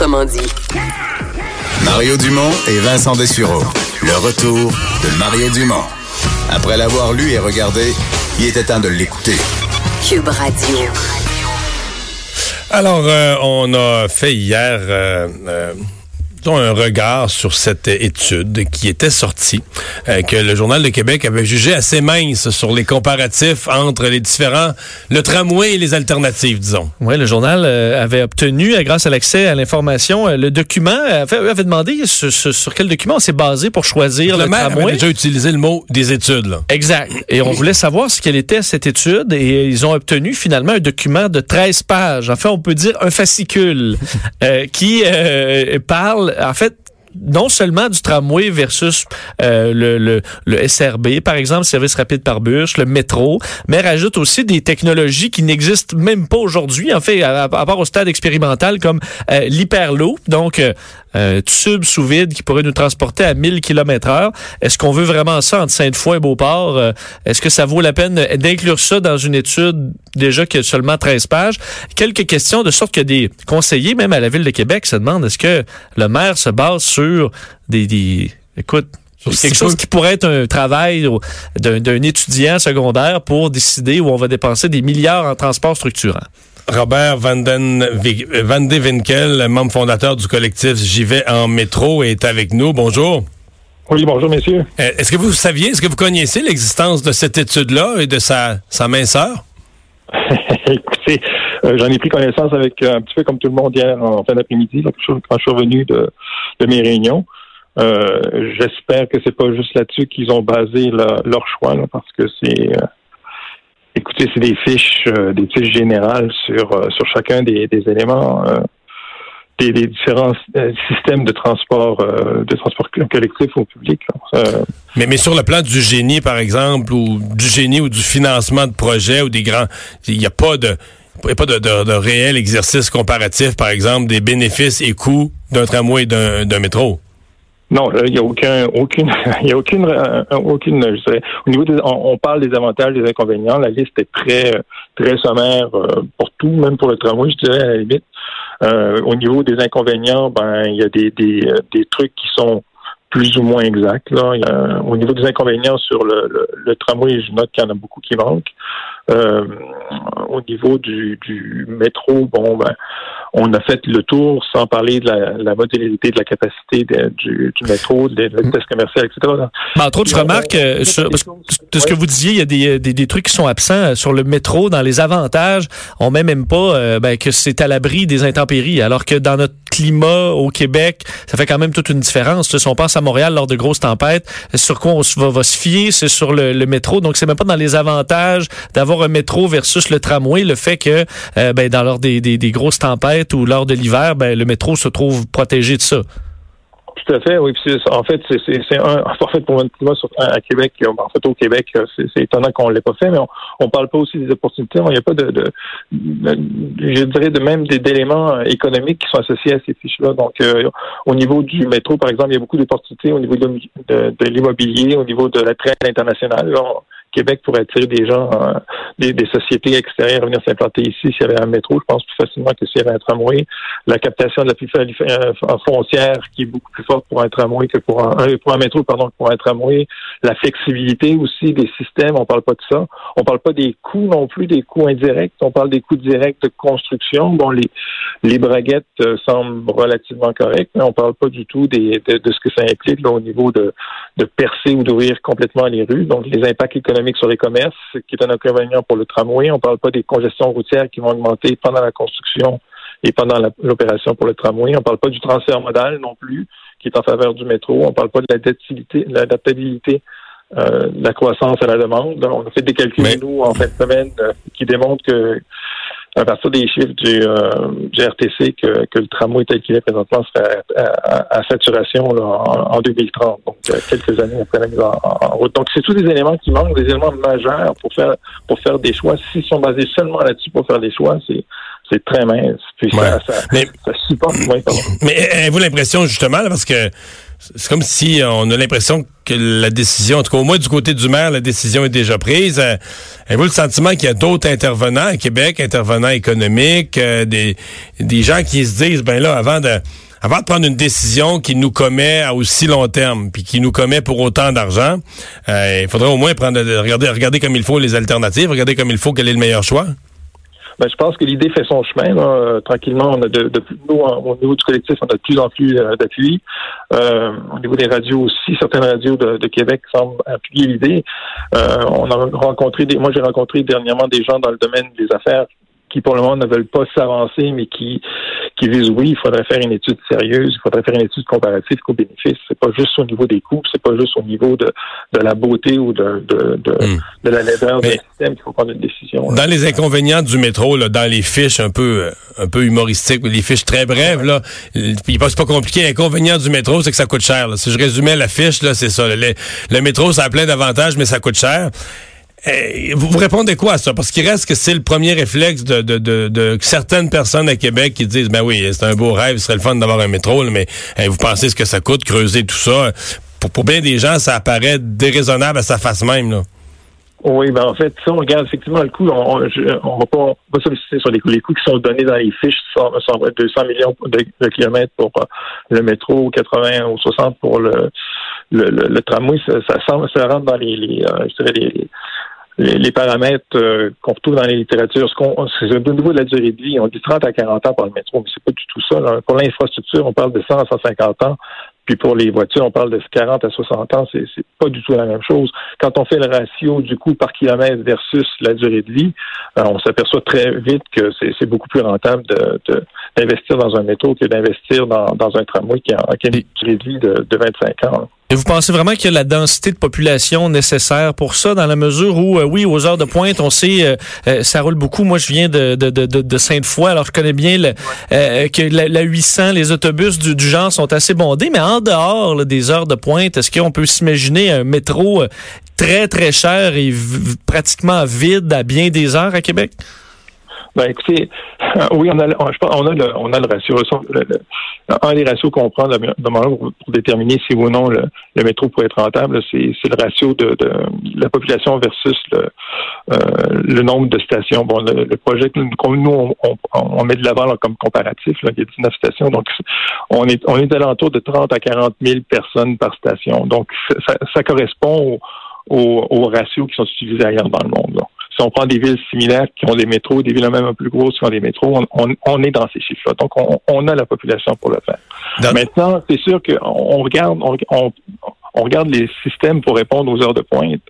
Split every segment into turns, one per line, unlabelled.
Autrement dit.
Mario Dumont et Vincent Dessureau. Le retour de Mario Dumont. Après l'avoir lu et regardé, il était temps de l'écouter.
Cube Radio.
Alors, euh, on a fait hier euh, euh, un regard sur cette étude qui était sortie, euh, que le Journal de Québec avait jugé assez mince sur les comparatifs entre les différents, le tramway et les alternatives, disons.
Oui, le journal euh, avait obtenu, euh, grâce à l'accès à l'information, le document, avait, avait demandé sur, sur, quel document on s'est basé pour choisir le,
le maire
tramway.
avait déjà utilisé le mot des études. Là.
Exact. Et on voulait savoir ce qu'elle était cette étude et ils ont obtenu finalement un document de 13 pages. En fait, on peut dire un fascicule qui euh, en fait, non seulement du tramway versus euh, le, le, le, SRB, par exemple, service rapide par bus, le métro, mais rajoute aussi des technologies qui n'existent même pas aujourd'hui, en fait, à, à, part au stade expérimental, comme euh, l'hyperloop, donc euh, un tube sous vide qui pourrait nous transporter à 1000 km heure. Est-ce qu'on veut vraiment ça entre Sainte-Foy et Beauport? Euh, Est-ce que ça vaut la peine d'inclure ça dans une étude déjà qui a seulement 13 pages? Quelques questions de sorte que des conseillers, même à la Ville de Québec, se demandent est-ce que le maire se base sur des... des écoute, quelque chose qui pourrait être un travail d'un étudiant secondaire pour décider où on va dépenser des milliards en transport structurant.
Robert Van, Den, Van de Winkel, membre fondateur du collectif J'y vais en métro, est avec nous. Bonjour.
Oui, bonjour, messieurs.
Est-ce que vous saviez, est-ce que vous connaissiez l'existence de cette étude-là et de sa, sa minceur?
Écoutez, euh, j'en ai pris connaissance avec euh, un petit peu comme tout le monde hier en fin d'après-midi, quand je suis revenu de, de mes réunions. Euh, J'espère que c'est pas juste là-dessus qu'ils ont basé la, leur choix, là, parce que c'est écoutez, c'est des fiches, euh, des fiches générales sur euh, sur chacun des, des éléments euh, des, des, différents systèmes de transport de transport collectif ou public.
mais mais sur le plan du génie, par exemple, ou du génie ou du financement de projets ou des grands, il n'y a pas de il a pas de, de, de, réel exercice comparatif, par exemple, des bénéfices et coûts d'un tramway et d'un métro.
Non, il n'y a aucun, aucune, il y a aucune, euh, aucune, je dirais, au niveau des, on, parle des avantages, des inconvénients. La liste est très, très sommaire euh, pour tout, même pour le tramway, je dirais à la limite. Euh, au niveau des inconvénients, ben, il y a des, des, des trucs qui sont plus ou moins exacts. Là. A, au niveau des inconvénients sur le, le, le tramway, je note qu'il y en a beaucoup qui manquent. Euh, au niveau du, du métro, bon, ben, on a fait le tour sans parler de la, la modularité de la capacité de, du, du, métro, de la vitesse commerciale, etc.
Mais entre autres, je remarque, euh, sur, de ce que vous disiez, il y a des, des, des, trucs qui sont absents sur le métro. Dans les avantages, on met même pas euh, ben, que c'est à l'abri des intempéries, alors que dans notre climat au Québec, ça fait quand même toute une différence. Si on pense à Montréal lors de grosses tempêtes, sur quoi on va, va se fier, c'est sur le, le, métro. Donc, c'est même pas dans les avantages d'avoir un métro versus le tramway, le fait que euh, ben, dans lors des, des, grosses tempêtes ou lors de l'hiver, ben, le métro se trouve protégé de ça.
Tout à fait, oui. En fait, c'est un en fait pour notre climat à Québec, en fait au Québec, c'est étonnant qu'on l'ait pas fait, mais on, on parle pas aussi des opportunités. Il n'y a pas de, je dirais de même d'éléments économiques qui sont associés à ces fiches-là. Donc euh, au niveau du métro, par exemple, il y a beaucoup d'opportunités au niveau de, l'immobilier, au niveau de la traite internationale. Québec pourrait attirer des gens, euh, des, des, sociétés extérieures à venir s'implanter ici s'il y avait un métro. Je pense plus facilement que s'il y avait un tramway. La captation de la plus euh, foncière qui est beaucoup plus forte pour un tramway que pour un, euh, pour un métro, pardon, que pour un tramway. La flexibilité aussi des systèmes, on parle pas de ça. On parle pas des coûts non plus, des coûts indirects. On parle des coûts directs de construction. Bon, les, les braguettes euh, semblent relativement correctes, mais on parle pas du tout des, de, de ce que ça implique là, au niveau de, de percer ou d'ouvrir complètement les rues. Donc, les impacts économiques sur les commerces, qui est un inconvénient pour le tramway. On ne parle pas des congestions routières qui vont augmenter pendant la construction et pendant l'opération pour le tramway. On ne parle pas du transfert modal non plus, qui est en faveur du métro. On ne parle pas de l'adaptabilité euh, de la croissance à la demande. On a fait des calculs, Mais... nous, en fin de semaine, euh, qui démontrent que à partir des chiffres du, euh, du RTC que, que, le tramway tel qu'il est présentement serait à, à, à saturation là, en, en, 2030, donc euh, quelques années après la mise en, en route. Donc c'est tous des éléments qui manquent, des éléments majeurs pour faire pour faire des choix. S'ils sont basés seulement là-dessus pour faire des choix, c'est c'est très mince. Puis
ouais.
ça, ça,
mais,
ça supporte. Ouais,
mais avez-vous l'impression justement, là, parce que c'est comme si on a l'impression que la décision, en tout cas au moins du côté du maire, la décision est déjà prise. Euh, avez-vous le sentiment qu'il y a d'autres intervenants à Québec, intervenants économiques, euh, des, des gens qui se disent, ben là, avant de avant de prendre une décision qui nous commet à aussi long terme, puis qui nous commet pour autant d'argent, euh, il faudrait au moins prendre regarder, regarder comme il faut les alternatives, regarder comme il faut quel est le meilleur choix?
Ben, je pense que l'idée fait son chemin. Là. tranquillement, on a de, de, nous, au niveau du collectif, on a de plus en plus euh, d'appui. Euh, au niveau des radios aussi, certaines radios de, Québec semblent appuyer l'idée. Euh, on a rencontré des, moi j'ai rencontré dernièrement des gens dans le domaine des affaires qui pour le moment ne veulent pas s'avancer, mais qui, qui disent oui, il faudrait faire une étude sérieuse, il faudrait faire une étude comparative qu'au bénéfice. C'est pas juste au niveau des coûts, c'est pas juste au niveau de, de la beauté ou de, de, de, hmm. de la laideur du système qu'il faut prendre une décision.
Dans les inconvénients du métro, là, dans les fiches un peu euh, un peu humoristiques, les fiches très brèves, là, c'est pas compliqué. L'inconvénient du métro, c'est que ça coûte cher. Si je résumais la fiche, là, c'est ça. Le, le métro, ça a plein d'avantages, mais ça coûte cher. Eh, vous, vous répondez quoi à ça? Parce qu'il reste que c'est le premier réflexe de, de, de, certaines personnes à Québec qui disent, ben oui, c'est un beau rêve, ce serait le fun d'avoir un métro, mais eh, vous pensez ce que ça coûte, creuser tout ça? Pour, pour bien des gens, ça apparaît déraisonnable à sa face même. Là.
Oui, ben en fait, si on regarde effectivement le coût, on, on, va pas, pas solliciter sur les coûts. Les coûts qui sont donnés dans les fiches sont, 200 millions de, kilomètres pour euh, le métro, 80 ou 60 pour le, le, le, tramway. Ça, ça, rentre dans les, euh, je dirais les, les, paramètres euh, qu'on retrouve dans les littératures. Ce qu'on, c'est au niveau de la durée de vie. On dit 30 à 40 ans pour le métro, mais c'est pas du tout ça. Pour l'infrastructure, on parle de 100 à 150 ans. Puis pour les voitures, on parle de 40 à 60 ans. C'est, c'est pas du tout la même chose. Quand on fait le ratio du coût par kilomètre versus la durée de vie, euh, on s'aperçoit très vite que c'est, c'est beaucoup plus rentable de, de, d'investir dans un métro que d'investir dans, dans un tramway qui a, qui a une durée de vie de, de 25 ans.
Et vous pensez vraiment qu'il y a la densité de population nécessaire pour ça, dans la mesure où, euh, oui, aux heures de pointe, on sait, euh, euh, ça roule beaucoup. Moi, je viens de, de, de, de Sainte-Foy, alors je connais bien le, que la, 800, les autobus du, du, genre sont assez bondés, mais en dehors des heures de pointe, est-ce qu'on peut s'imaginer un métro très, très cher et pratiquement vide à bien des heures à Québec?
Ben, écoutez, oui, on a, on, a le, on a le ratio. un des ratios qu'on prend pour, déterminer si ou non le, métro pourrait être rentable, c'est le ratio de, la population versus le, euh, le nombre de stations. Bon, le, projet que nous, on, on, met de l'avant comme comparatif, il y a 19 stations, donc on est on est alentour de 30 à 40 000 personnes par station. Donc, ça, correspond aux, aux, ratios qui sont utilisés ailleurs dans le monde si on prend des villes similaires qui ont des métros, des villes même un peu plus grosses qui ont des métros, on, est dans ces chiffres-là. Donc, on, a la population pour le faire. Maintenant, c'est sûr qu'on regarde, on, regarde les systèmes pour répondre aux heures de pointe.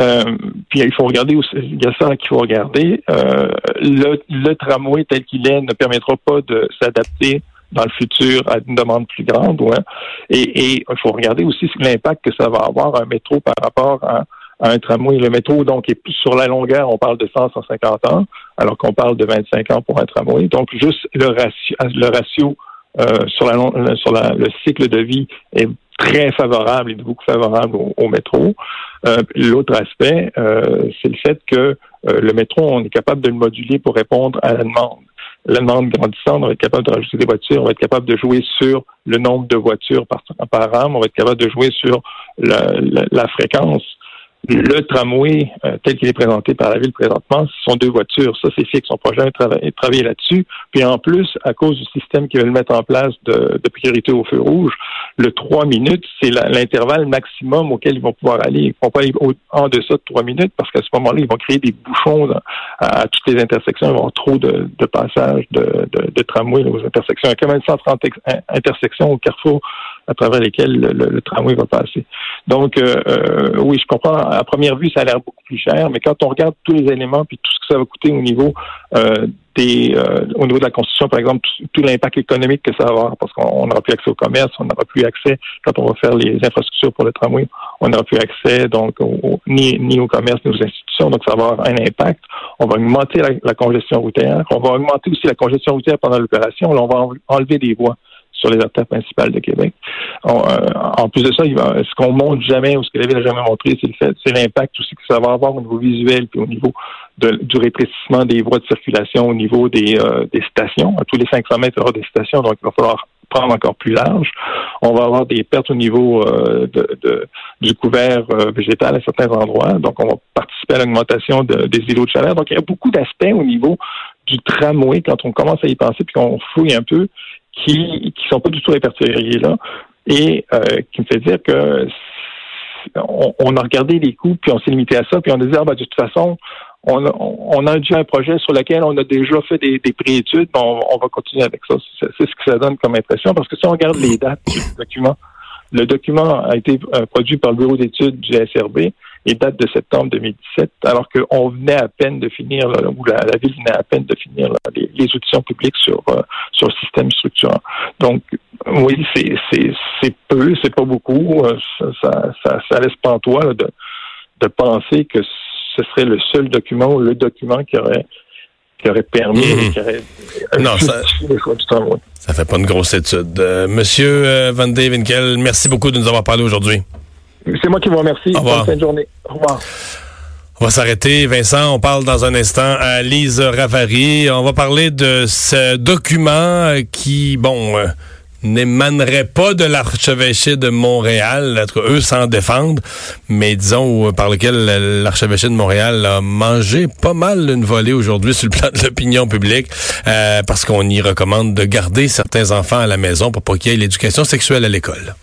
Euh, puis il faut regarder aussi, il y a ça qu'il faut regarder. Euh, le, tramway tel qu'il est ne permettra pas de s'adapter dans le futur à une demande plus grande. Ouais. Et, il faut regarder aussi l'impact que ça va avoir un métro par rapport à un tramway. Le métro, donc, est sur la longueur, on parle de 100, 150 ans, alors qu'on parle de 25 ans pour un tramway. Donc, juste le ratio, le ratio euh, sur, la, sur la, le cycle de vie est très favorable, est beaucoup favorable au, métro? Euh, L'autre aspect, euh, c'est le fait que euh, le métro, on est capable de le moduler pour répondre à la demande. La demande grandissante, on va être capable de rajouter des voitures, on va être capable de jouer sur le nombre de voitures par, par an, on va être capable de jouer sur la, la fréquence. Le tramway, euh, tel qu'il est présenté par la ville présentement, ce sont deux voitures. Ça, c'est fixe. On pourra jamais travailler là-dessus. Puis en plus, à cause du système qu'ils veulent mettre en place de, priorité au feu rouge, le trois minutes, c'est l'intervalle maximum auquel ils vont pouvoir aller. Ils ne vont pas aller en deçà de trois minutes parce qu'à ce moment-là, ils vont créer des bouchons à, toutes les intersections. Ils vont avoir trop de, passages de, de, tramway aux intersections. Il y a quand même 130 intersections au carrefour à travers lesquels le, tramway va passer. Donc, euh, euh, oui, je comprends. À première vue, ça a l'air beaucoup plus cher, mais quand on regarde tous les éléments puis tout ce que ça va coûter au niveau euh, des, au niveau de la construction, par exemple, tout, l'impact économique que ça va avoir, parce qu'on n'aura plus accès au commerce, on n'aura plus accès quand on va faire les infrastructures pour le tramway, on n'aura plus accès donc ni, ni au commerce ni aux institutions, donc ça va avoir un impact. On va augmenter la, la congestion routière, on va augmenter aussi la congestion routière pendant l'opération, on va enlever des voies sur les artères principales de Québec. Euh, en plus de ça, ce qu'on montre jamais ou ce que la ville n'a jamais montré, c'est le fait, c'est l'impact aussi que ça va avoir au niveau visuel puis au niveau du rétrécissement des voies de circulation, au niveau des, euh, des stations. À tous les 500 mètres, il y aura des stations, donc il va falloir prendre encore plus large. On va avoir des pertes au niveau euh, du couvert végétal à certains endroits. Donc, on va participer à l'augmentation des îlots de chaleur. Donc, il y a beaucoup d'aspects au niveau du tramway quand on commence à y penser puis qu'on fouille un peu qui qui sont pas du tout répertoriés là et euh, qui me fait dire que on, a regardé les coûts puis on s'est limité à ça puis on a dit ah, ben, de toute façon on a, on a déjà un projet sur lequel on a déjà fait des, des préétudes, on, on va continuer avec ça. C'est ce que ça donne comme impression, parce que si on regarde les dates du document, le document a été euh, produit par le bureau d'études du SRB et date de septembre 2017, alors qu'on venait à peine de finir, ou la, ville venait à peine de finir les, les, auditions publiques sur euh, sur le système structurant. Donc, oui, c'est c'est peu, c'est pas beaucoup. Euh, ça, ça, ça, laisse pantois de de penser que ce serait le seul document ou le document qui aurait qui aurait permis, mhm. qui aurait
non, ça, ça fait pas une grosse étude. Euh, Monsieur euh, Van Devenkel, merci beaucoup de nous avoir parlé aujourd'hui.
C'est moi qui vous remercie. Au revoir. Bonne fin de journée. Au revoir.
On va s'arrêter, Vincent. On parle dans un instant à Lise Ravary. On va parler de ce document qui, bon, euh, n'émanerait pas de l'archevêché de Montréal. Eux s'en défendent, mais disons par lequel l'archevêché de Montréal a mangé pas mal une volée aujourd'hui sur le plan de l'opinion publique, euh, parce qu'on y recommande de garder certains enfants à la maison pour pas qu'il y ait l'éducation sexuelle à l'école.